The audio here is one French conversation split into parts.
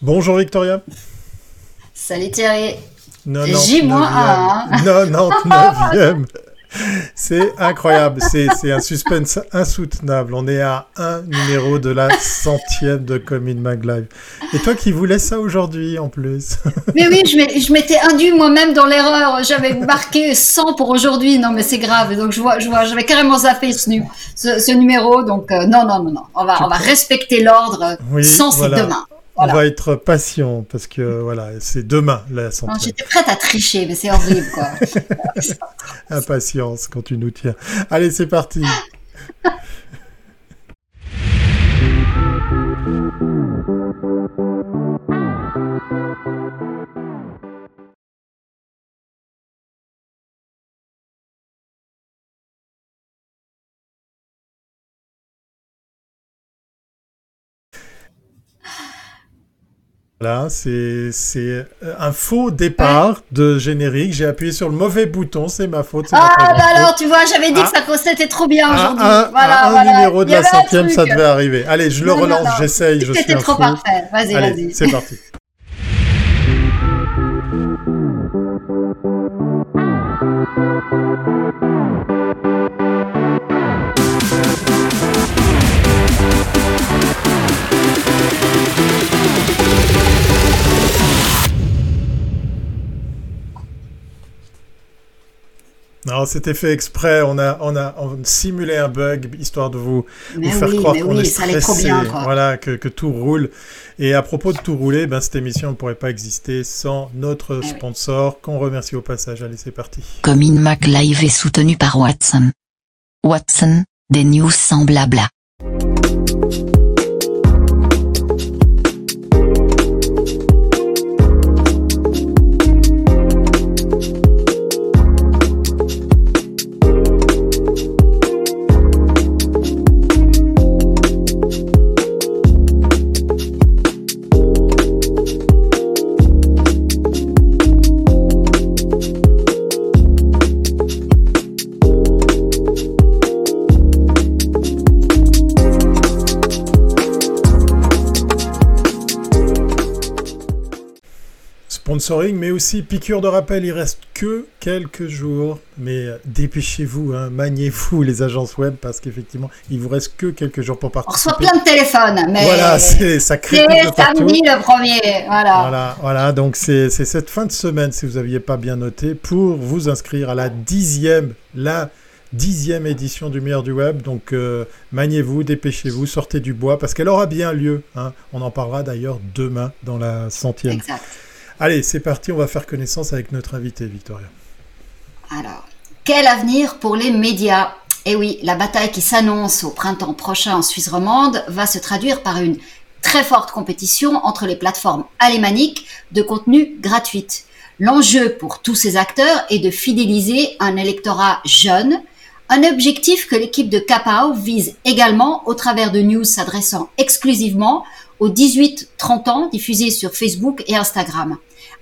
Bonjour Victoria. Salut Thierry. J-1. 99e. C'est incroyable, c'est un suspense insoutenable. On est à un numéro de la centième de Commune Mag Live. Et toi qui voulais ça aujourd'hui en plus. Mais oui, je m'étais induit moi-même dans l'erreur. J'avais marqué 100 pour aujourd'hui. Non, mais c'est grave. Donc je vois, je vois, j'avais carrément zappé ce, ce, numéro. Donc euh, non, non, non, non. On va, on va respecter l'ordre. Oui, 100, c'est demain. On va être patient parce que voilà, c'est demain la santé. J'étais prête à tricher, mais c'est horrible quoi. Impatience quand tu nous tiens. Allez, c'est parti. Là, c'est un faux départ de générique. J'ai appuyé sur le mauvais bouton, c'est ma faute. Ah, bah alors, tu vois, j'avais dit que ça c'était trop bien aujourd'hui. Un, voilà, un numéro de la centième, ça devait arriver. Allez, je le relance, j'essaye, je suis C'était trop parfait. Vas-y, vas-y. C'est parti. Non, c'était fait exprès. On a, on a, simulé un bug histoire de vous, faire croire qu'on est stressé, voilà, que, que, tout roule. Et à propos de tout rouler, ben cette émission ne pourrait pas exister sans notre sponsor, qu'on remercie au passage. Allez, c'est parti. Comme Mac Live est soutenu par Watson. Watson, des news sans blabla. mais aussi piqûre de rappel, il reste que quelques jours. Mais dépêchez-vous, hein, maniez-vous les agences web parce qu'effectivement, il vous reste que quelques jours pour participer. On reçoit plein de téléphones, mais voilà, c'est ça crée de samedi le premier, voilà. Voilà, voilà donc c'est cette fin de semaine, si vous n'aviez pas bien noté, pour vous inscrire à la dixième, la dixième édition du meilleur du web. Donc euh, maniez-vous, dépêchez-vous, sortez du bois parce qu'elle aura bien lieu. Hein. On en parlera d'ailleurs demain dans la centième. Exact. Allez, c'est parti, on va faire connaissance avec notre invité, Victoria. Alors, quel avenir pour les médias? Eh oui, la bataille qui s'annonce au printemps prochain en Suisse romande va se traduire par une très forte compétition entre les plateformes alémaniques de contenu gratuit. L'enjeu pour tous ces acteurs est de fidéliser un électorat jeune, un objectif que l'équipe de Capao vise également au travers de news s'adressant exclusivement aux 18-30 ans diffusés sur Facebook et Instagram.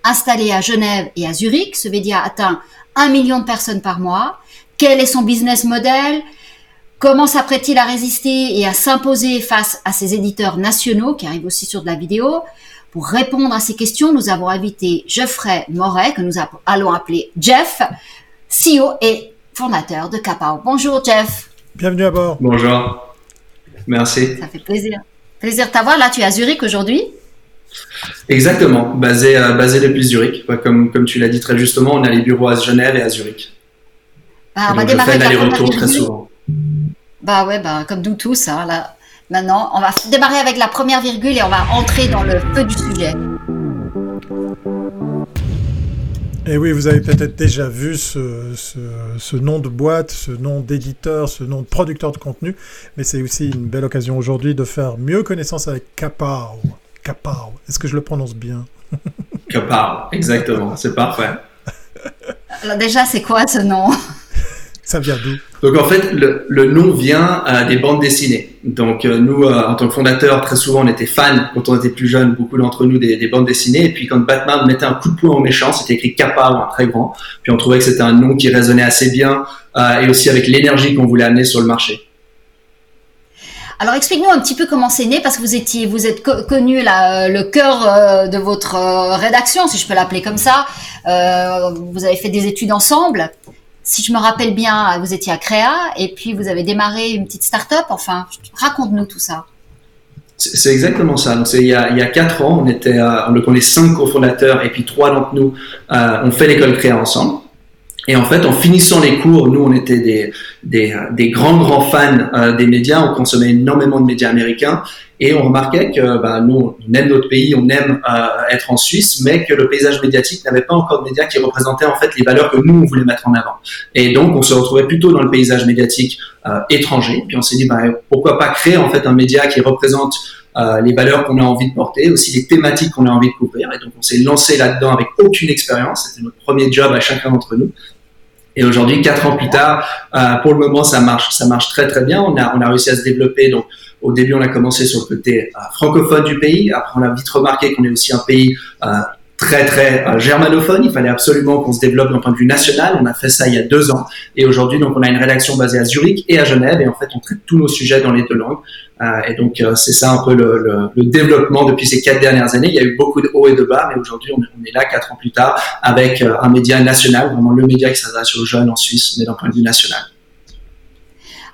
Installé à Genève et à Zurich, ce média atteint un million de personnes par mois. Quel est son business model? Comment s'apprête-t-il à résister et à s'imposer face à ses éditeurs nationaux qui arrivent aussi sur de la vidéo? Pour répondre à ces questions, nous avons invité Geoffrey Moret, que nous allons appeler Jeff, CEO et fondateur de Capao. Bonjour Jeff. Bienvenue à bord. Bonjour. Merci. Ça fait plaisir. Plaisir de t'avoir. Là, tu es à Zurich aujourd'hui. Exactement, basé, euh, basé depuis Zurich. Comme, comme tu l'as dit très justement, on a les bureaux à Genève et à Zurich. Bah, on va démarrer avec la retour très souvent. Bah ouais, bah, comme nous tous. Hein, là. Maintenant, on va démarrer avec la première virgule et on va entrer dans le feu du sujet. Et oui, vous avez peut-être déjà vu ce, ce, nom de boîte, ce nom d'éditeur, ce nom de producteur de contenu, mais c'est aussi une belle occasion aujourd'hui de faire mieux connaissance avec Kapao. Kapao, est-ce que je le prononce bien? Kapao, exactement, c'est parfait. Alors déjà, c'est quoi ce nom? Ça vient d'où? Donc en fait, le, le nom vient euh, des bandes dessinées. Donc euh, nous, euh, en tant que fondateurs, très souvent, on était fans quand on était plus jeunes, beaucoup d'entre nous, des, des, bandes dessinées. Et puis quand Batman mettait un coup de poing au méchant, c'était écrit Kappa ou un très grand. Puis on trouvait que c'était un nom qui résonnait assez bien et aussi avec l'énergie qu'on voulait amener sur le marché. Alors explique-nous un petit peu comment c'est né, parce que vous étiez, vous êtes connu là, le cœur de votre rédaction, si je peux l'appeler comme ça. vous avez fait des études ensemble. Si je me rappelle bien, vous étiez à Créa et puis vous avez démarré une petite start-up. Enfin, raconte-nous tout ça. C'est exactement ça. Donc, il y a, il y a quatre ans, on était, on est cinq cofondateurs et puis trois d'entre nous, euh, on fait l'école Créa ensemble. Et en fait, en finissant les cours, nous, on était des, des, des grands, grands fans euh, des médias. On consommait énormément de médias américains. Et on remarquait que bah, nous, on aime notre pays, on aime euh, être en Suisse, mais que le paysage médiatique n'avait pas encore de médias qui représentaient en fait les valeurs que nous, on voulait mettre en avant. Et donc, on se retrouvait plutôt dans le paysage médiatique euh, étranger. Puis on s'est dit, bah, pourquoi pas créer en fait un média qui représente euh, les valeurs qu'on a envie de porter, aussi les thématiques qu'on a envie de couvrir. Et donc, on s'est lancé là-dedans avec aucune expérience. C'était notre premier job à chacun d'entre nous. Et aujourd'hui, quatre ans plus tard, euh, pour le moment, ça marche, ça marche très très bien. On a, on a réussi à se développer. Donc, au début, on a commencé sur le côté euh, francophone du pays. Après, on a vite remarqué qu'on est aussi un pays euh, très très euh, germanophone. Il fallait absolument qu'on se développe d'un point de vue national. On a fait ça il y a deux ans. Et aujourd'hui, donc, on a une rédaction basée à Zurich et à Genève. Et en fait, on traite tous nos sujets dans les deux langues. Euh, et donc, euh, c'est ça un peu le, le, le, développement depuis ces quatre dernières années. Il y a eu beaucoup de hauts et de bas, mais aujourd'hui, on, on, est là, quatre ans plus tard, avec un média national, vraiment le média qui s'adresse aux jeunes en Suisse, mais d'un point de vue national.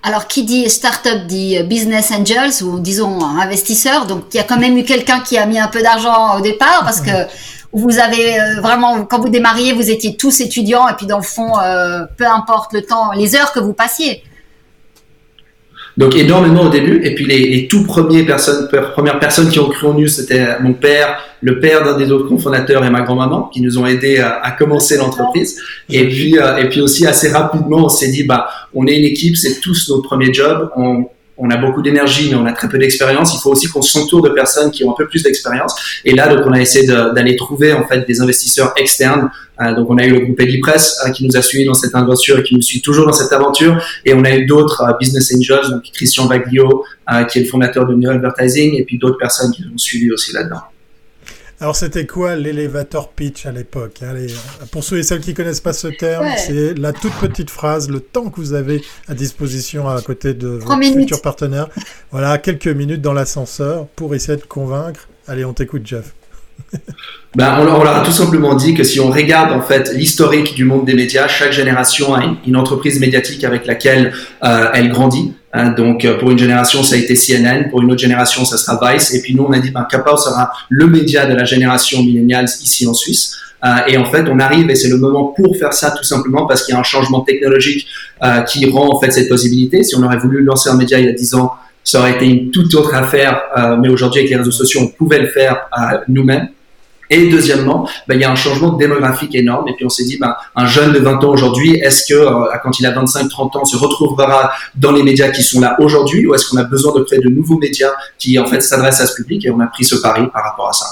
Alors, qui dit startup dit business angels ou disons investisseurs. Donc, il y a quand même eu quelqu'un qui a mis un peu d'argent au départ parce que vous avez vraiment, quand vous démarriez, vous étiez tous étudiants et puis dans le fond, euh, peu importe le temps, les heures que vous passiez. Donc énormément au début. Et puis les, les tout personnes, premières personnes qui ont cru en nous, c'était mon père, le père d'un des autres cofondateurs et ma grand-maman qui nous ont aidés à, à commencer l'entreprise. Et puis euh, et puis aussi assez rapidement, on s'est dit bah on est une équipe, c'est tous nos premiers jobs. On, on a beaucoup d'énergie, mais on a très peu d'expérience. Il faut aussi qu'on s'entoure de personnes qui ont un peu plus d'expérience. Et là, donc, on a essayé d'aller trouver en fait des investisseurs externes. Euh, donc, on a eu le groupe Edipress euh, qui nous a suivis dans cette aventure et qui nous suit toujours dans cette aventure. Et on a eu d'autres euh, business angels, donc Christian Baglio, euh, qui est le fondateur de New Advertising, et puis d'autres personnes qui nous ont suivis aussi là-dedans. Alors, c'était quoi l'elevator pitch à l'époque Pour ceux et celles qui ne connaissent pas ce terme, ouais. c'est la toute petite phrase, le temps que vous avez à disposition à côté de votre futur partenaire. Voilà, quelques minutes dans l'ascenseur pour essayer de convaincre. Allez, on t'écoute, Jeff. ben, on, on, leur a tout simplement dit que si on regarde en fait l'historique du monde des médias, chaque génération a une, une entreprise médiatique avec laquelle euh, elle grandit. Hein, donc pour une génération ça a été CNN, pour une autre génération ça sera Vice, et puis nous on a dit ben Kapao sera le média de la génération millennials ici en Suisse. Euh, et en fait on arrive et c'est le moment pour faire ça tout simplement parce qu'il y a un changement technologique euh, qui rend en fait cette possibilité. Si on aurait voulu lancer un média il y a 10 ans, ça aurait été une toute autre affaire, euh, mais aujourd'hui avec les réseaux sociaux on pouvait le faire nous-mêmes. Et deuxièmement, ben, il y a un changement démographique énorme. Et puis on s'est dit, ben, un jeune de 20 ans aujourd'hui, est-ce que euh, quand il a 25-30 ans, se retrouvera dans les médias qui sont là aujourd'hui, ou est-ce qu'on a besoin de créer de nouveaux médias qui en fait s'adressent à ce public Et on a pris ce pari par rapport à ça?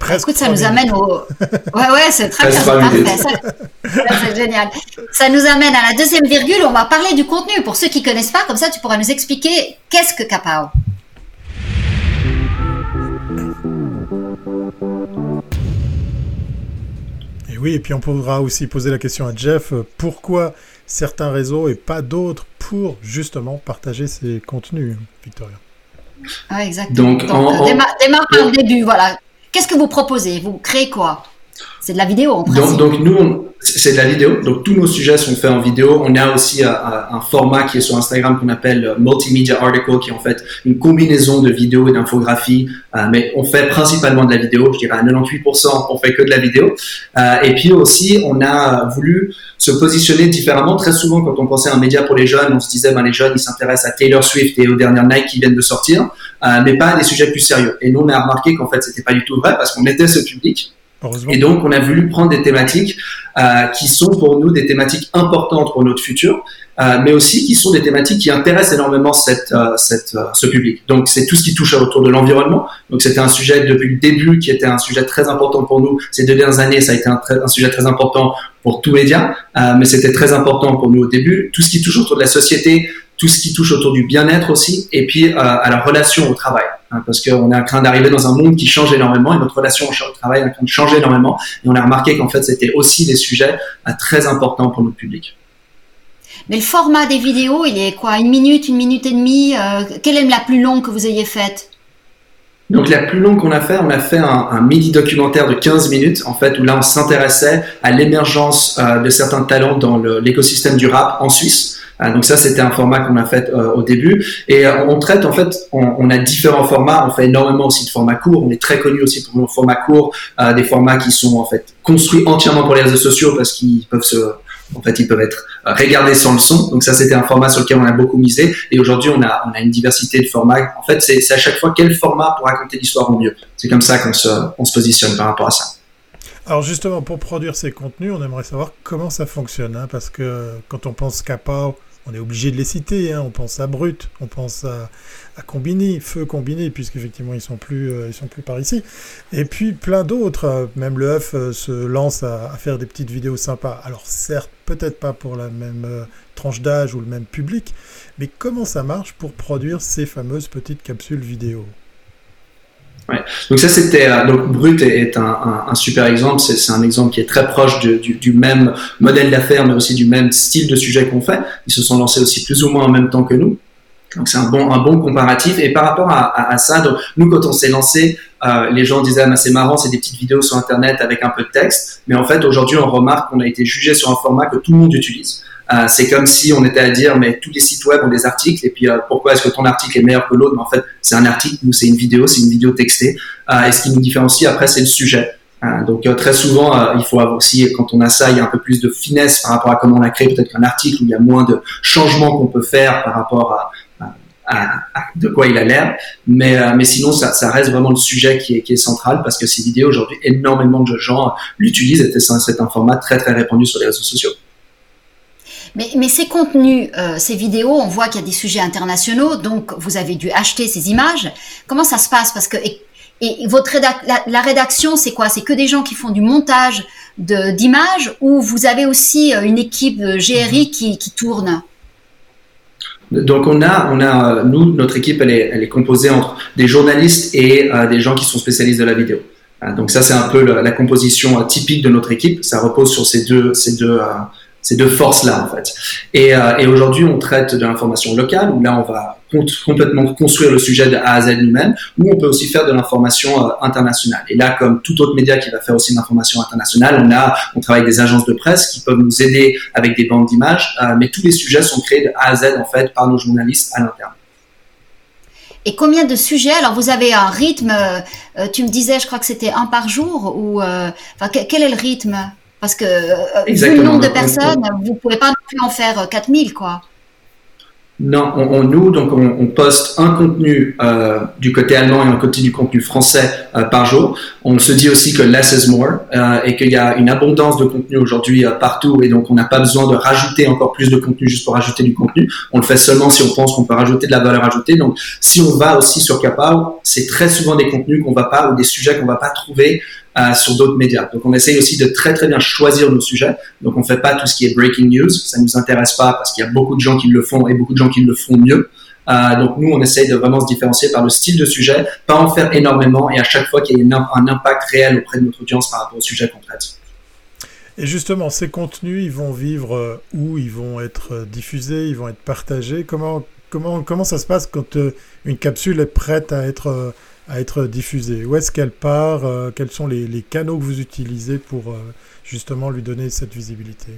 Presque Écoute, ça nous amène au. Ouais, ouais, c'est très bien, c'est génial. Ça nous amène à la deuxième virgule. On va parler du contenu. Pour ceux qui connaissent pas, comme ça, tu pourras nous expliquer qu'est-ce que Capao. Oui, et puis on pourra aussi poser la question à Jeff, pourquoi certains réseaux et pas d'autres pour justement partager ces contenus, Victoria? Ah, exactement. Donc, Donc en, démarre, démarre par le début, voilà. Qu'est-ce que vous proposez? Vous créez quoi? C'est de la vidéo en principe. Donc, donc nous, c'est de la vidéo. Donc tous nos sujets sont faits en vidéo. On a aussi un, un format qui est sur Instagram qu'on appelle Multimedia Article, qui est en fait une combinaison de vidéos et d'infographies. Euh, mais on fait principalement de la vidéo. Je dirais à 98%, on fait que de la vidéo. Euh, et puis aussi, on a voulu se positionner différemment. Très souvent, quand on pensait à un média pour les jeunes, on se disait, ben, les jeunes, ils s'intéressent à Taylor Swift et aux dernières Nike qui viennent de sortir, euh, mais pas à des sujets plus sérieux. Et nous, on a remarqué qu'en fait, c'était pas du tout vrai parce qu'on était ce public. Et donc, on a voulu prendre des thématiques euh, qui sont pour nous des thématiques importantes pour notre futur, euh, mais aussi qui sont des thématiques qui intéressent énormément cette, euh, cette, ce public. Donc, c'est tout ce qui touche autour de l'environnement. Donc, c'était un sujet depuis le début qui était un sujet très important pour nous. Ces deux dernières années, ça a été un, sujet très important pour tous médias, mais c'était très important pour nous au début. Tout ce qui touche autour de la société, tout ce qui touche autour du bien-être aussi, et puis euh, à la relation au travail. Hein, parce qu'on est en train d'arriver dans un monde qui change énormément, et notre relation au travail est en train de changer énormément, et on a remarqué qu'en fait c'était aussi des sujets euh, très importants pour notre public. Mais le format des vidéos, il est quoi? Une minute, une minute et demie Quelle est la plus longue que vous ayez faite? Donc la plus longue qu'on a fait, on a fait un, un, mini documentaire de 15 minutes en fait où là on s'intéressait à l'émergence de certains talents dans l'écosystème du rap en Suisse. Euh, donc ça, c'était un format qu'on a fait euh, au début. Et euh, on traite, en fait, on, on, a différents formats. On fait énormément aussi de formats courts. On est très connu aussi pour nos formats courts, des formats qui sont en fait construits entièrement pour les réseaux sociaux parce qu'ils peuvent se en fait, ils peuvent être regardés sans le son. Donc ça, c'était un format sur lequel on a beaucoup misé. Et aujourd'hui, on a, on a une diversité de formats. En fait, c'est à chaque fois quel format pour raconter l'histoire au mieux. C'est comme ça qu'on se, on se positionne par rapport à ça. Alors justement, pour produire ces contenus, on aimerait savoir comment ça fonctionne, hein, parce que quand on pense Kappa, on est obligé de les citer. Hein, on pense à Brut, on pense à, à Feu Combini, puisqu'effectivement ils sont plus, euh, ils sont plus par ici. Et puis plein d'autres. Même le œuf euh, se lance à, faire des petites vidéos sympas. Alors certes, peut-être pas pour la même euh, tranche d'âge ou le même public, mais comment ça marche pour produire ces fameuses petites capsules vidéo? Donc ça c'était euh, donc Brut est, un, super exemple. C'est un exemple qui est très proche du, même modèle d'affaires, mais aussi du même style de sujet qu'on fait. Ils se sont lancés aussi plus ou moins en même temps que nous. Donc c'est un bon un bon comparatif. Et par rapport à, à, ça, donc nous quand on s'est lancé, euh, les gens disaient ah, c'est marrant, c'est des petites vidéos sur internet avec un peu de texte. Mais en fait aujourd'hui on remarque qu'on a été jugé sur un format que tout le monde utilise. Euh, c'est comme si on était à dire, mais tous les sites web ont des articles, et puis euh, pourquoi est-ce que ton article est meilleur que l'autre? Mais en fait, c'est un article, nous c'est une vidéo, c'est une vidéo textée. Euh, et ce qui nous différencie après, c'est le sujet. donc très souvent, il faut avoir aussi, quand on a ça, il y a un peu plus de finesse par rapport à comment on a créé peut-être qu'un article où il y a moins de changements qu'on peut faire par rapport à, à, de quoi il a l'air. Mais, mais sinon, ça, ça, reste vraiment le sujet qui est, qui est central parce que ces vidéos, aujourd'hui, énormément de gens l'utilisent et c'est un format très, très répandu sur les réseaux sociaux. Mais, ces contenus, euh, ces vidéos, on voit qu'il y a des sujets internationaux, donc vous avez dû acheter ces images. Comment ça se passe? Parce que et, votre la, rédaction, c'est quoi? C'est que des gens qui font du montage d'images ou vous avez aussi euh, une équipe euh, GRI qui, qui tourne? Donc on a, on a, nous, notre équipe, elle est, elle est composée entre des journalistes et des gens qui sont spécialistes de la vidéo. donc ça, c'est un peu la, la composition typique de notre équipe. Ça repose sur ces deux, ces deux, ces deux forces-là, en fait. Et, euh, et aujourd'hui, on traite de l'information locale, où là, on va complètement construire le sujet de A à Z nous-mêmes, ou on peut aussi faire de l'information euh, internationale. Et là, comme tout autre média qui va faire aussi de l'information internationale, on a, on travaille avec des agences de presse qui peuvent nous aider avec des bandes d'images, euh, mais tous les sujets sont créés de A à Z, en fait, par nos journalistes à l'interne. Et combien de sujets Alors vous avez un rythme. Tu me disais, je crois que c'était un par jour ou enfin, quel est le rythme? Parce que, euh, vu le nombre de personnes, vous ne pouvez pas non plus en faire 4000, euh, quoi. Non, on, nous, donc on, poste un contenu euh, du côté allemand et un côté du contenu français par jour. On se dit aussi que less is more euh, et qu'il y a une abondance de contenu aujourd'hui partout et donc on n'a pas besoin de rajouter encore plus de contenu juste pour rajouter du contenu. On le fait seulement si on pense qu'on peut rajouter de la valeur ajoutée. Donc si on va aussi sur Kappa, c'est très souvent des contenus qu'on va pas ou des sujets qu'on va pas trouver sur d'autres médias. Donc on essaye aussi de très très bien choisir nos sujets. Donc on fait pas tout ce qui est breaking news, ça nous intéresse pas parce qu'il y a beaucoup de gens qui le font et beaucoup de gens qui le font mieux. Euh, donc nous, on essaye de vraiment se différencier par le style de sujet, pas en faire énormément et à chaque fois qu'il y a un impact réel auprès de notre audience par rapport au sujet qu'on traite. Et justement, ces contenus, ils vont vivre euh, où? Ils vont être euh, diffusés, ils vont être partagés? Comment, comment, comment ça se passe quand une capsule est prête à être à être diffusée? Où est-ce qu'elle part Quels sont les, canaux que vous utilisez pour justement lui donner cette visibilité?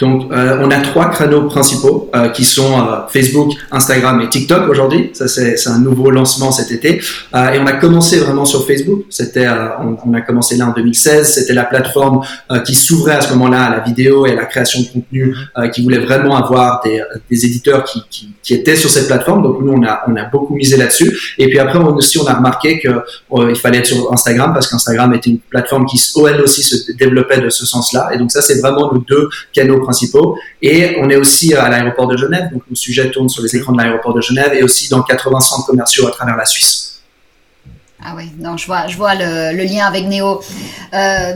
Donc, euh, on a trois créneaux principaux euh, qui sont euh, Facebook, Instagram et TikTok aujourd'hui. Ça, c'est un nouveau lancement cet été. et on a commencé vraiment sur Facebook. C'était, on, on, a commencé là en 2016. C'était la plateforme qui s'ouvrait à ce moment-là à la vidéo et à la création de contenu, qui voulait vraiment avoir des, des éditeurs qui, qui, qui, étaient sur cette plateforme. Donc, nous, on a, on a beaucoup misé là-dessus. Et puis après, on aussi, on a remarqué que il fallait être sur Instagram parce qu'Instagram était une plateforme qui, elle aussi, se développait de ce sens-là. Et donc, ça, c'est vraiment nos deux canaux principaux Et on est aussi à l'aéroport de Genève, donc nos sujets tournent sur les écrans de l'aéroport de Genève et aussi dans 80 centres commerciaux à travers la Suisse. Ah oui, je vois, je vois le, lien avec Néo. Euh,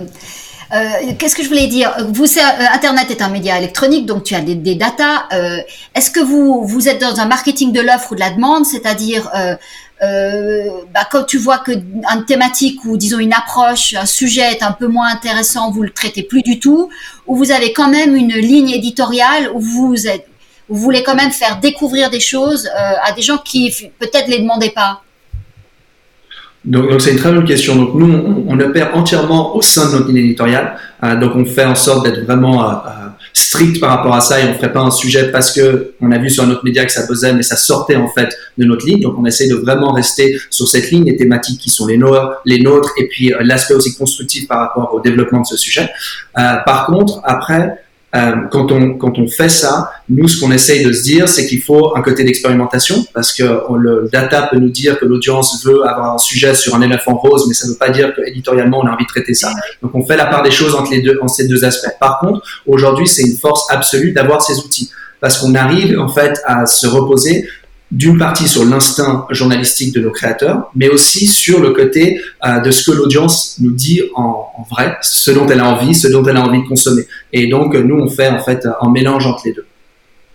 Qu'est-ce que je voulais dire? Vous, Internet est un média électronique, donc tu as des, des datas. Est-ce que vous vous êtes dans un marketing de l'offre ou de la demande, c'est-à-dire euh, bah, quand tu vois que une thématique ou disons une approche, un sujet est un peu moins intéressant, vous le traitez plus du tout, ou vous avez quand même une ligne éditoriale où vous voulez quand même faire découvrir des choses euh, à des gens qui peut-être les demandaient pas. Donc, c'est une très bonne question. Donc nous, on, on, opère entièrement au sein de notre ligne éditoriale. Euh, donc on fait en sorte d'être vraiment euh, strict par rapport à ça et on ferait pas un sujet parce que on a vu sur notre média que ça buzzait mais ça sortait en fait de notre ligne. Donc on essaie de vraiment rester sur cette ligne les thématiques qui sont les nôtres les nôtres et puis euh, l'aspect aussi constructif par rapport au développement de ce sujet. Euh, par contre après euh, quand on quand on fait ça, nous ce qu'on essaye de se dire, c'est qu'il faut un côté d'expérimentation parce que le data peut nous dire que l'audience veut avoir un sujet sur un éléphant rose, mais ça ne veut pas dire que éditorialement on a envie de traiter ça. Donc on fait la part des choses entre les deux, en ces deux aspects. Par contre, aujourd'hui c'est une force absolue d'avoir ces outils parce qu'on arrive en fait à se reposer d'une partie sur l'instinct journalistique de nos créateurs, mais aussi sur le côté euh, de ce que l'audience nous dit en, vrai, ce dont elle a envie, ce dont elle a envie de consommer. Et donc, nous, on fait en fait un mélange entre les deux.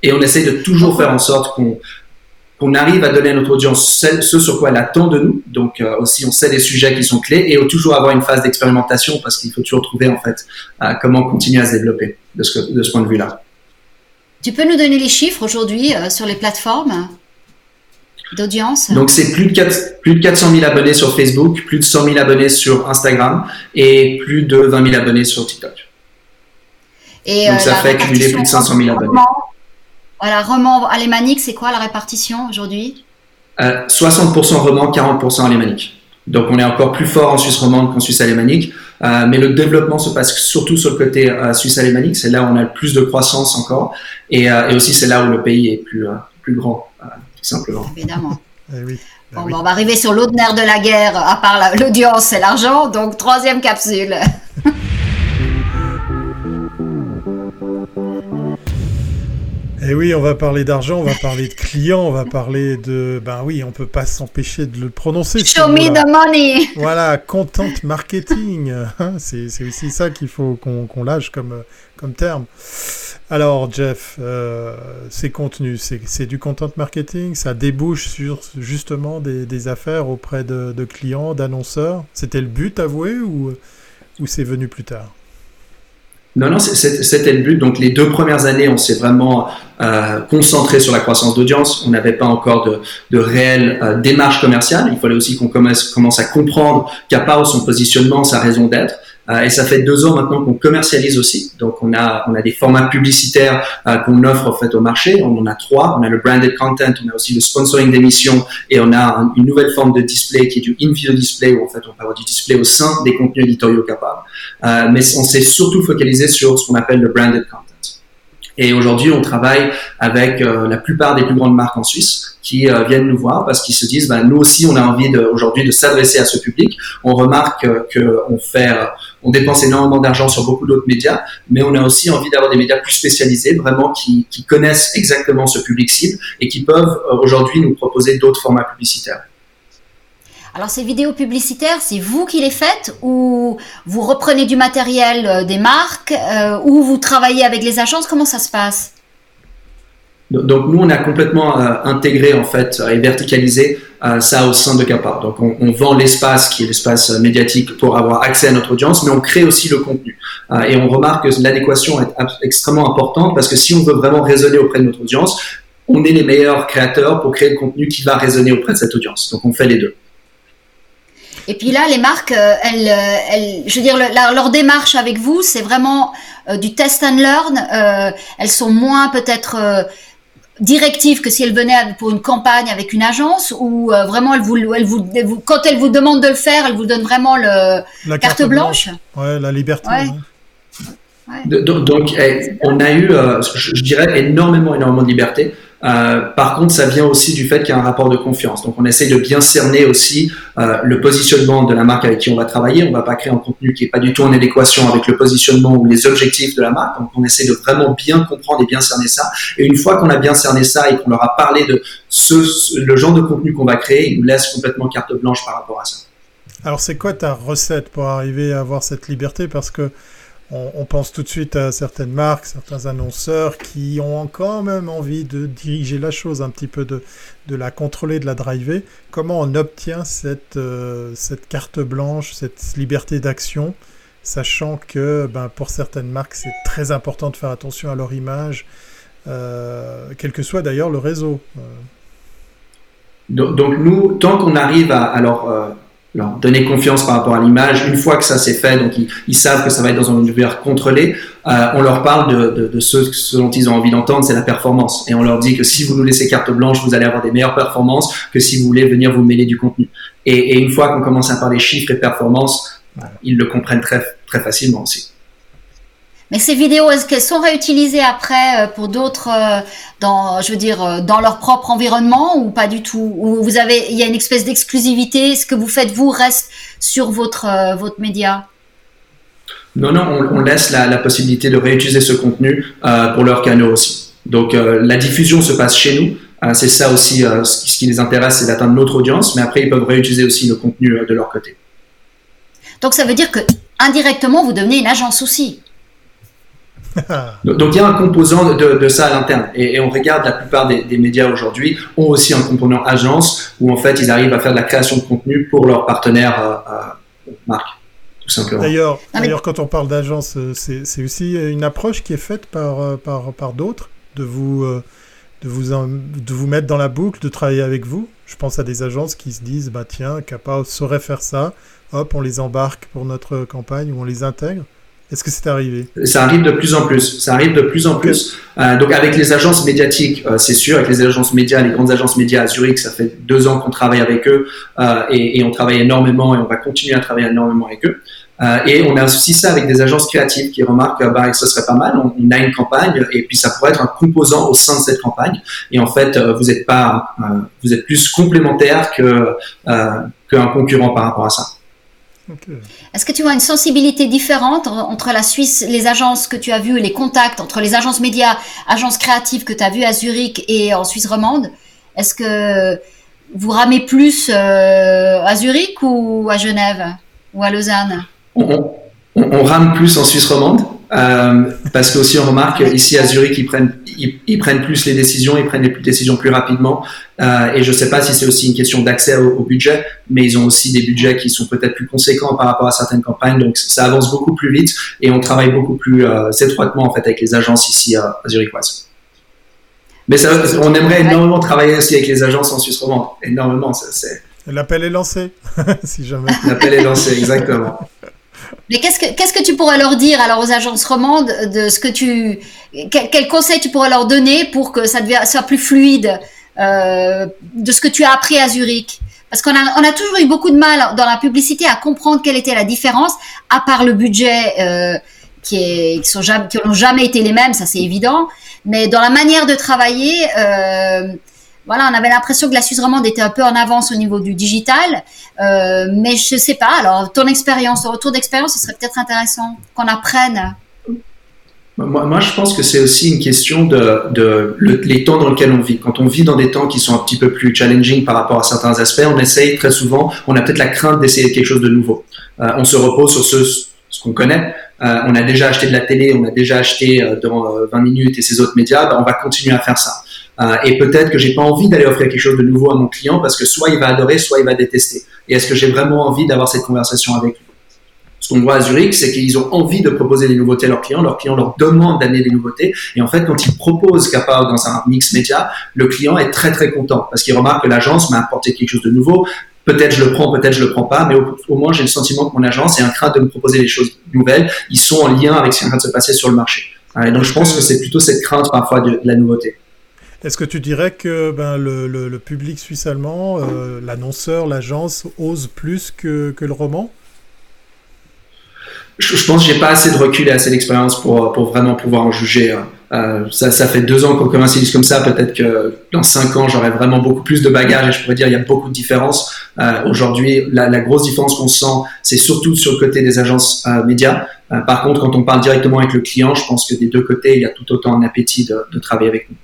Et on essaye de toujours faire en sorte qu'on arrive à donner à notre audience ce sur quoi elle attend de nous. Donc euh, aussi, on sait les sujets qui sont clés et toujours avoir une phase d'expérimentation parce qu'il faut toujours trouver en fait euh, comment continuer à se développer de ce point de vue-là. Tu peux nous donner les chiffres aujourd'hui sur les plateformes? D'audience Donc c'est plus de, 4, plus de 400 000 abonnés sur Facebook, plus de 100 000 abonnés sur Instagram et plus de 20 000 abonnés sur TikTok. Et Donc euh, ça fait cumuler plus de 500 000 abonnés. Voilà, roman alémanique, c'est quoi la répartition aujourd'hui? Euh, 60% roman, 40% alémanique. Donc on est encore plus fort en Suisse romande qu'en Suisse alémanique. Euh, mais le développement se passe surtout sur le côté euh, suisse alémanique. C'est là où on a le plus de croissance encore. Et, euh, et aussi c'est là où le pays est plus, plus grand simplement. Évidemment. Eh oui. Ben bon, on va arriver sur l'autre nerf de la guerre, à part l'audience et l'argent. Donc, troisième capsule. Et eh oui, on va parler d'argent, on va parler de clients, on va parler de... Ben oui, on peut pas s'empêcher de le prononcer. Show me the money Voilà, content marketing. Hein, c'est aussi ça qu'il faut qu'on lâche comme, comme terme. Alors Jeff, euh, ces contenus, c'est du content marketing, ça débouche sur justement des, affaires auprès de, clients, d'annonceurs. C'était le but avoué ou, c'est venu plus tard? Non, non, c'était le but. Donc les deux premières années, on s'est vraiment euh, concentré sur la croissance d'audience. On n'avait pas encore de, réelle euh, démarche commerciale. Il fallait aussi qu'on commence, commence à comprendre Capao, son positionnement, sa raison d'être. Euh, et ça fait deux ans maintenant qu'on commercialise aussi. Donc on a on a des formats publicitaires euh, qu'on offre en fait au marché. On en a trois. On a le branded content, on a aussi le sponsoring d'émissions et on a une nouvelle forme de display qui est du in-video display où en fait on avoir du display au sein des contenus éditoriaux capables. Euh, mais on s'est surtout focalisé sur ce qu'on appelle le branded content. Et aujourd'hui, on travaille avec euh, la plupart des plus grandes marques en Suisse qui euh, viennent nous voir parce qu'ils se disent, bah, nous aussi, on a envie aujourd'hui de s'adresser à ce public. On remarque qu'on fait, euh, on dépense énormément d'argent sur beaucoup d'autres médias, mais on a aussi envie d'avoir des médias plus spécialisés, vraiment qui, qui connaissent exactement ce public cible et qui peuvent aujourd'hui nous proposer d'autres formats publicitaires. Alors ces vidéos publicitaires, c'est vous qui les faites ou vous reprenez du matériel euh, des marques euh, ou vous travaillez avec les agences? Comment ça se passe? Donc nous, on a complètement euh, intégré en fait et verticalisé ça au sein de Capa. Donc on, vend l'espace qui est l'espace médiatique pour avoir accès à notre audience, mais on crée aussi le contenu. et on remarque que l'adéquation est extrêmement importante parce que si on veut vraiment résonner auprès de notre audience, on est les meilleurs créateurs pour créer le contenu qui va résonner auprès de cette audience. Donc on fait les deux. Et puis là, les marques, euh, elles, euh, je veux dire, leur démarche avec vous, c'est vraiment euh, du test and learn. elles sont moins peut-être directives que si elles venaient pour une campagne avec une agence, ou vraiment elles vous, elles vous, quand elles vous demandent de le faire, elles vous donnent vraiment le la carte, blanche. Ouais, la liberté. Donc, eh, on a eu, je dirais, énormément, énormément de liberté. Euh, par contre, ça vient aussi du fait qu'il y a un rapport de confiance. Donc, on essaye de bien cerner aussi euh, le positionnement de la marque avec qui on va travailler. On va pas créer un contenu qui est pas du tout en adéquation avec le positionnement ou les objectifs de la marque. Donc, on essaie de vraiment bien comprendre et bien cerner ça. Et une fois qu'on a bien cerné ça et qu'on leur a parlé de ce, le genre de contenu qu'on va créer, ils nous laissent complètement carte blanche par rapport à ça. Alors, c'est quoi ta recette pour arriver à avoir cette liberté? Parce que on, pense tout de suite à certaines marques, certains annonceurs qui ont quand même envie de diriger la chose un petit peu, de, de la contrôler, de la driver. Comment on obtient cette, euh, cette carte blanche, cette liberté d'action, sachant que ben, pour certaines marques, c'est très important de faire attention à leur image, euh, quel que soit d'ailleurs le réseau. Euh. Donc, nous, tant qu'on arrive à, alors leur donner confiance par rapport à l'image. Une fois que ça s'est fait, donc ils, savent que ça va être dans un univers contrôlé, euh, on leur parle de, de, de ce, ce, dont ils ont envie d'entendre, c'est la performance. Et on leur dit que si vous nous laissez carte blanche, vous allez avoir des meilleures performances que si vous voulez venir vous mêler du contenu. Et, et une fois qu'on commence à parler chiffres et performances, ils le comprennent très, très facilement aussi. Mais ces vidéos, est-ce qu'elles sont réutilisées après euh, pour d'autres, euh, dans, je veux dire, euh, dans leur propre environnement ou pas du tout? Ou vous avez, il y a une espèce d'exclusivité? Ce que vous faites vous reste sur votre votre média? Non, non, on, laisse la, la, possibilité de réutiliser ce contenu pour leurs canaux aussi. Donc la diffusion se passe chez nous. c'est ça aussi, ce qui les intéresse, c'est d'atteindre notre audience, mais après ils peuvent réutiliser aussi le contenu de leur côté. Donc ça veut dire que indirectement vous devenez une agence aussi? Donc il y a un composant de, ça à l'interne. Et, on regarde la plupart des, médias aujourd'hui ont aussi un component agence où en fait ils arrivent à faire de la création de contenu pour leurs partenaires euh, marque. Tout simplement. D'ailleurs, d'ailleurs quand on parle d'agence, euh, c'est aussi une approche qui est faite par, euh, par, par d'autres de vous, de, vous de vous mettre dans la boucle, de travailler avec vous. Je pense à des agences qui se disent bah tiens, Kappa saurait faire ça. Hop, on les embarque pour notre campagne ou on les intègre. Est-ce que c'est arrivé? Ça arrive de plus en plus. Ça arrive de plus en plus. Euh, donc avec les agences médiatiques, euh, c'est sûr, avec les agences médias, les grandes agences médias à Zurich, ça fait deux ans qu'on travaille avec eux euh, et, et, on travaille énormément et on va continuer à travailler énormément avec eux. Et on a aussi ça avec des agences créatives qui remarquent bah, que ce serait pas mal, on, on, a une campagne et puis ça pourrait être un composant au sein de cette campagne. Et en fait, vous êtes pas, vous êtes plus complémentaire que qu'un concurrent par rapport à ça. Est-ce que tu vois une sensibilité différente entre la Suisse, les agences que tu as vues, les contacts entre les agences médias, agences créatives que tu as vues à Zurich et en Suisse romande? Est-ce que vous ramez plus euh, à Zurich ou à Genève ou à Lausanne? On, rame plus en Suisse romande? Euh, parce que aussi on remarque ici à Zurich ils prennent ils, prennent plus les décisions, ils prennent les décisions plus rapidement. Euh, et je ne sais pas si c'est aussi une question d'accès au, budget, mais ils ont aussi des budgets qui sont peut-être plus conséquents par rapport à certaines campagnes. Donc ça avance beaucoup plus vite et on travaille beaucoup plus euh, étroitement en fait avec les agences ici à, Zurichoise. Mais ça, on aimerait énormément travailler aussi avec les agences en Suisse romande. Énormément. L'appel est lancé, si jamais. L'appel est lancé, exactement. Mais qu'est-ce que qu'est-ce que tu pourrais leur dire alors aux agences romandes de ce que tu quel, conseil tu pourrais leur donner pour que ça soit plus fluide euh, de ce que tu as appris à Zurich? Parce qu'on a on a toujours eu beaucoup de mal dans la publicité à comprendre quelle était la différence à part le budget euh, qui est qui sont jamais qui n'ont jamais été les mêmes ça c'est évident. Mais dans la manière de travailler euh, voilà, on avait l'impression que la Suisse romande était un peu en avance au niveau du digital, euh, mais je sais pas. Alors, ton expérience, ton retour d'expérience, ce serait peut-être intéressant qu'on apprenne. Moi, je pense que c'est aussi une question de, les temps dans lesquels on vit. Quand on vit dans des temps qui sont un petit peu plus challenging par rapport à certains aspects, on essaye très souvent, on a peut-être la crainte d'essayer quelque chose de nouveau. Euh, on se repose sur ce, qu'on connaît. Euh, on a déjà acheté de la télé, on a déjà acheté dans 20 minutes et ces autres médias, ben, on va continuer à faire ça. Euh, et peut-être que j'ai pas envie d'aller offrir quelque chose de nouveau à mon client parce que soit il va adorer, soit il va détester. Et est-ce que j'ai vraiment envie d'avoir cette conversation avec lui? Ce qu'on voit à Zurich, c'est qu'ils ont envie de proposer des nouveautés à leurs clients. Leurs clients leur demandent d'amener des nouveautés. Et en fait, quand ils proposent Kappa dans un mix média, le client est très très content parce qu'il remarque que l'agence m'a apporté quelque chose de nouveau. Peut-être je le prends, peut-être je le prends pas, mais au, moins j'ai le sentiment que mon agence est en train de me proposer des choses nouvelles. Ils sont en lien avec ce qui est en train de se passer sur le marché. Et donc je pense que c'est plutôt cette crainte parfois de la nouveauté. Est-ce que tu dirais que ben, le, public suisse-allemand, euh, l'annonceur, l'agence, ose plus que, le roman? Je, pense que j'ai pas assez de recul et assez d'expérience pour, vraiment pouvoir en juger. Hein. Euh, ça, fait deux ans qu'on commence à comme ça. Peut-être que dans cinq ans, j'aurai vraiment beaucoup plus de bagages et je pourrais dire il y a beaucoup de différences. Euh, Aujourd'hui, la, grosse différence qu'on sent, c'est surtout sur le côté des agences médias. Par contre, quand on parle directement avec le client, je pense que des deux côtés, il y a tout autant un appétit de, de travailler avec nous.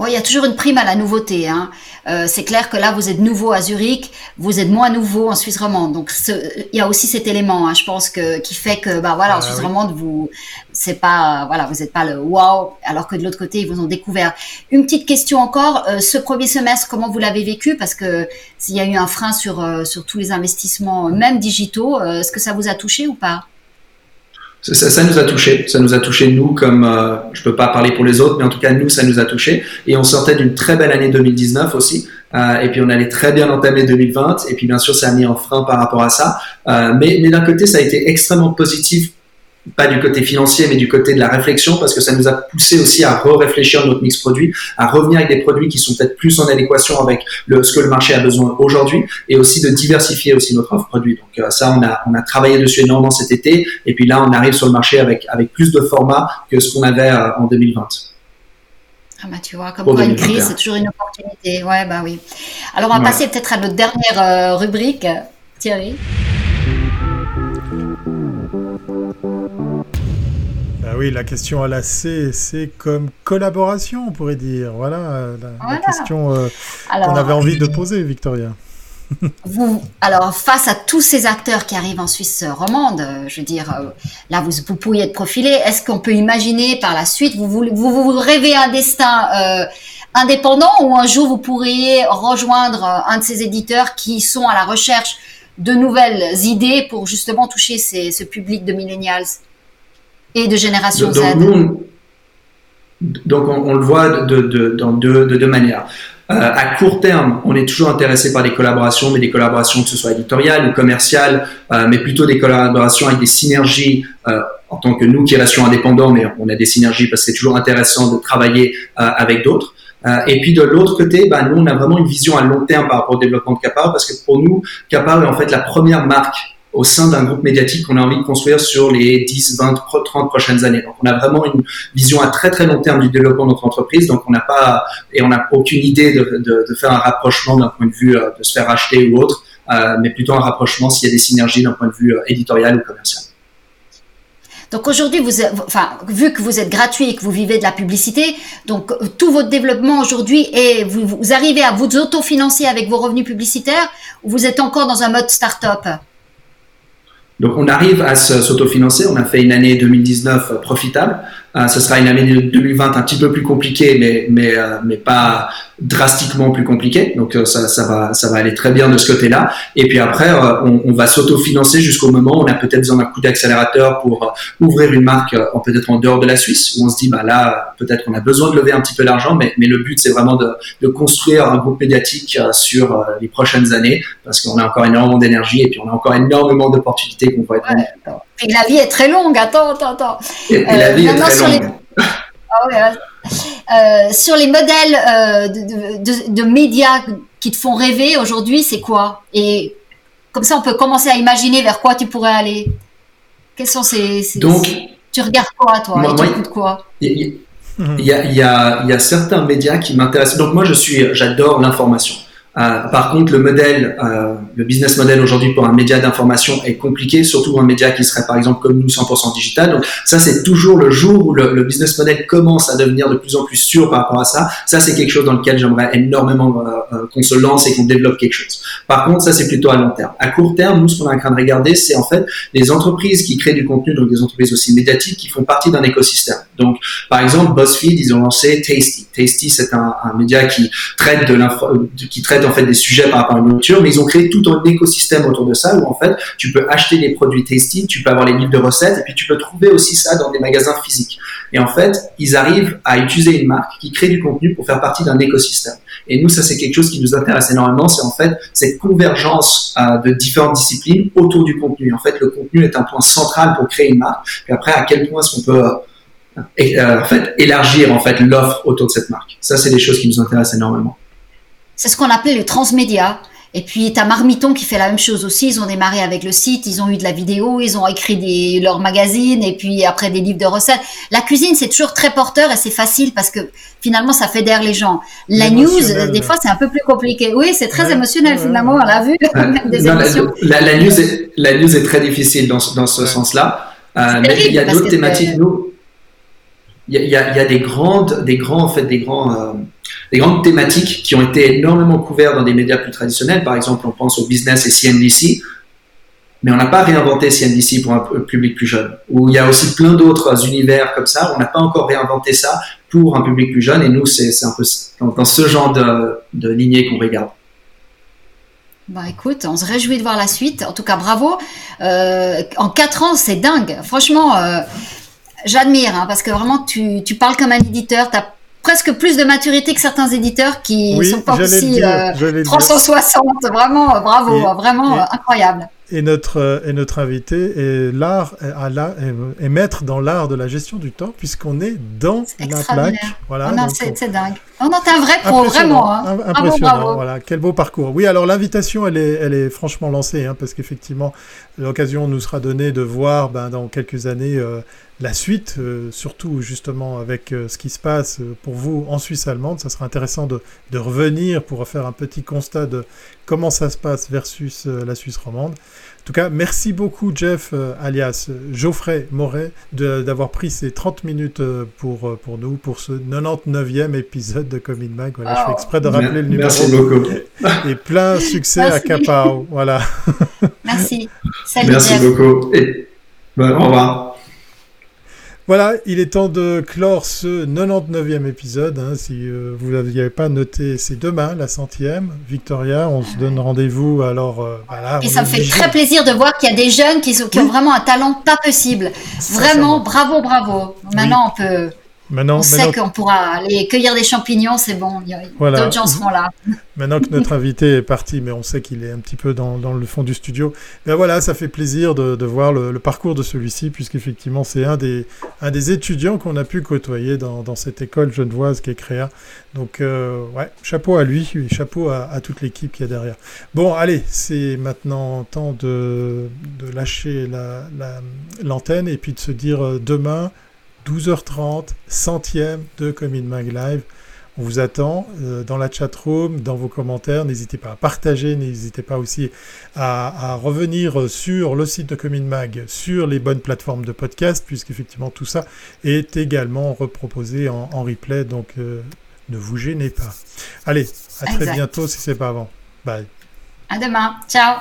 Bon, il y a toujours une prime à la nouveauté. Hein. Euh, c'est clair que là, vous êtes nouveau à Zurich, vous êtes moins nouveau en Suisse romande. Donc, il y a aussi cet élément, hein, je pense, que, qui fait que, bah voilà, en ah Suisse romande, vous, c'est pas, voilà, vous n'êtes pas le wow, alors que de l'autre côté, ils vous ont découvert. Une petite question encore, euh, ce premier semestre, comment vous l'avez vécu? Parce que s'il y a eu un frein sur euh, sur tous les investissements, même digitaux, est-ce que ça vous a touché ou pas? Ça, ça, nous a touché, ça nous a touché nous comme euh, je peux pas parler pour les autres, mais en tout cas nous ça nous a touché et on sortait d'une très belle année 2019 aussi euh, et puis on allait très bien entamer 2020 et puis bien sûr ça a mis en frein par rapport à ça, euh, mais, mais d'un côté ça a été extrêmement positif pas du côté financier, mais du côté de la réflexion, parce que ça nous a poussé aussi à re-réfléchir notre mix produit, à revenir avec des produits qui sont peut-être plus en adéquation avec le, ce que le marché a besoin aujourd'hui, et aussi de diversifier aussi notre offre produit. Donc euh, ça, on a, on a travaillé dessus énormément cet été, et puis là, on arrive sur le marché avec, avec plus de formats que ce qu'on avait euh, en 2020. Ah bah tu vois, comme quoi une crise, c'est toujours une opportunité. Ouais, bah oui. Alors on va passer peut-être à notre dernière euh, rubrique, Thierry. Oui, la question à la C, c'est comme collaboration, on pourrait dire. Voilà la, question euh, qu'on avait envie de poser, Victoria. vous, alors, face à tous ces acteurs qui arrivent en Suisse romande, euh, je veux dire, euh, là, vous, vous pourriez être profilé. Est-ce qu'on peut imaginer par la suite, vous, vous, vous, rêvez un destin indépendant ou un jour vous pourriez rejoindre un de ces éditeurs qui sont à la recherche de nouvelles idées pour justement toucher ce public de millennials? Et de génération Z Donc on, le voit de, de, dans deux, de deux manières. Euh, à court terme, on est toujours intéressé par des collaborations, mais des collaborations que ce soit éditoriales ou commerciales, euh, mais plutôt des collaborations avec des synergies euh, en tant que nous qui restions indépendants, mais on a des synergies parce que c'est toujours intéressant de travailler avec d'autres. Et puis de l'autre côté, bah, nous on a vraiment une vision à long terme par rapport au développement de Capar, parce que pour nous, Capar est en fait la première marque au sein d'un groupe médiatique qu'on a envie de construire sur les 10, 20, 30 prochaines années. Donc, on a vraiment une vision à très très long terme du développement de notre entreprise. Donc, on n'a pas et on n'a aucune idée de, faire un rapprochement d'un point de vue euh, de se faire acheter ou autre, euh, mais plutôt un rapprochement s'il y a des synergies d'un point de vue euh, éditorial ou commercial. Donc aujourd'hui, vous, enfin, vu que vous êtes gratuit et que vous vivez de la publicité, donc tout votre développement aujourd'hui est, vous arrivez à vous autofinancer avec vos revenus publicitaires ou vous êtes encore dans un mode start-up? Donc on arrive à s'autofinancer. On a fait une année 2019 profitable. Euh, ce sera une année 2020 un petit peu plus compliquée, mais mais euh, mais pas drastiquement plus compliqué. Donc euh, ça, ça, va, ça va aller très bien de ce côté-là. Et puis après, euh, on, on, va s'autofinancer jusqu'au moment où on a peut-être besoin d'un coup d'accélérateur pour ouvrir une marque peut-être en dehors de la Suisse, où on se dit, bah là, peut-être qu'on a besoin de lever un petit peu d'argent, mais, mais le but, c'est vraiment de, de, construire un groupe médiatique sur les prochaines années, parce qu'on a encore énormément d'énergie et puis on a encore énormément d'opportunités qu'on va être. Et la vie est très longue, attends, attends, attends. Et, la vie est très longue. Ah ouais, euh, sur les modèles euh, de, de, médias qui te font rêver aujourd'hui, c'est quoi? Et comme ça, on peut commencer à imaginer vers quoi tu pourrais aller. Quels sont ces. Donc, tu regardes quoi, toi? moi, Et tu quoi? Il y, a, y, a, y a certains médias qui m'intéressent. Donc, moi, je suis, j'adore l'information. Euh, par contre, le modèle, euh, le business model aujourd'hui pour un média d'information est compliqué, surtout un média qui serait par exemple comme nous 100% digital. Donc ça, c'est toujours le jour où le, le, business model commence à devenir de plus en plus sûr par rapport à ça. Ça, c'est quelque chose dans lequel j'aimerais énormément euh, euh qu'on se lance et qu'on développe quelque chose. Par contre, ça, c'est plutôt à long terme. À court terme, nous, ce qu'on est en train de regarder, c'est en fait les entreprises qui créent du contenu, donc des entreprises aussi médiatiques qui font partie d'un écosystème. Donc, par exemple, BuzzFeed, ils ont lancé Tasty. Tasty, c'est un, un média qui traite de l'info, qui traite en fait des sujets par rapport à une nourriture, mais ils ont créé tout un écosystème autour de ça où en fait tu peux acheter des produits tasty, tu peux avoir les livres de recettes et puis tu peux trouver aussi ça dans des magasins physiques. Et en fait, ils arrivent à utiliser une marque qui crée du contenu pour faire partie d'un écosystème. Et nous, ça c'est quelque chose qui nous intéresse énormément, c'est en fait cette convergence euh, de différentes disciplines autour du contenu. En fait, le contenu est un point central pour créer une marque. Et après, à quel point est-ce qu'on peut euh, euh, en fait élargir en fait l'offre autour de cette marque. Ça, c'est des choses qui nous intéressent énormément. C'est ce qu'on appelait le transmédia. Et puis, tu as Marmiton qui fait la même chose aussi. Ils ont démarré avec le site, ils ont eu de la vidéo, ils ont écrit des, leurs magazines et puis après des livres de recettes. La cuisine, c'est toujours très porteur et c'est facile parce que finalement, ça fédère les gens. La news, des fois, c'est un peu plus compliqué. Oui, c'est très émotionnel finalement, on l'a vu. la, la, news est, la news est très difficile dans, dans ce sens-là. Euh, mais il y a d'autres thématiques. Nous, il y a, des grandes, des grands, en fait, des grands, euh, des grandes thématiques qui ont été énormément couvertes dans des médias plus traditionnels. Par exemple, on pense au business et CNBC, mais on n'a pas réinventé CNBC pour un public plus jeune. Ou il y a aussi plein d'autres univers comme ça. On n'a pas encore réinventé ça pour un public plus jeune. Et nous, c'est un peu dans, ce genre de, lignée qu'on regarde. Bah écoute, on se réjouit de voir la suite. En tout cas, bravo. Euh, en quatre ans, c'est dingue. Franchement, euh, j'admire hein, parce que vraiment, tu, tu parles comme un éditeur. Tu as presque plus de maturité que certains éditeurs qui sont pas aussi 360. Euh, vraiment, bravo, vraiment incroyable. Et notre, et notre invité est l'art, est, maître dans l'art de la gestion du temps, puisqu'on est dans la plaque. Voilà, c'est dingue. On a un vrai pro, vraiment. Hein. Impressionnant, voilà. Quel beau parcours. Oui, alors l'invitation, elle est, elle est franchement lancée, hein, parce qu'effectivement, l'occasion nous sera donnée de voir ben, dans quelques années la suite, euh, surtout justement avec euh, ce qui se passe euh, pour vous en Suisse allemande. Ça sera intéressant de, revenir pour faire un petit constat de comment ça se passe versus la Suisse romande. En tout cas, merci beaucoup Jeff, alias Geoffrey Moret, d'avoir pris ces 30 minutes pour, pour nous, pour ce 99e épisode de Comin Mag. Voilà, je fais exprès de rappeler le numéro. Merci beaucoup. Et plein succès à Capao. Voilà. Merci. Salut Merci beaucoup. Et, ben, au revoir. Voilà, il est temps de clore ce 99e épisode. Hein, si euh, vous n'aviez pas noté, c'est demain, la centième. Victoria, on se donne rendez-vous. Alors, euh, voilà. Et ça me fait très plaisir de voir qu'il y a des jeunes qui, ont vraiment un talent pas possible. Vraiment, bravo, bravo. Maintenant, on peut Maintenant, on sait qu'on pourra aller cueillir des champignons, c'est bon, d'autres gens seront là. Maintenant que notre invité est parti, mais on sait qu'il est un petit peu dans, le fond du studio, ben voilà, ça fait plaisir de, voir le, parcours de celui-ci, puisqu'effectivement c'est un des, un des étudiants qu'on a pu côtoyer dans, cette école genevoise qui est créée. Donc ouais, chapeau à lui, chapeau à, toute l'équipe qui est derrière. Bon, allez, c'est maintenant temps de, lâcher l'antenne et puis de se dire euh, demain 12h30, centième de Comin Mag Live. On vous attend euh, dans la chat room, dans vos commentaires. N'hésitez pas à partager, n'hésitez pas aussi à, revenir sur le site de Comin Mag, sur les bonnes plateformes de podcast, puisqu'effectivement tout ça est également reproposé en, replay. Donc euh, ne vous gênez pas. Allez, à très bientôt si c'est pas avant. Bye. À demain. Ciao.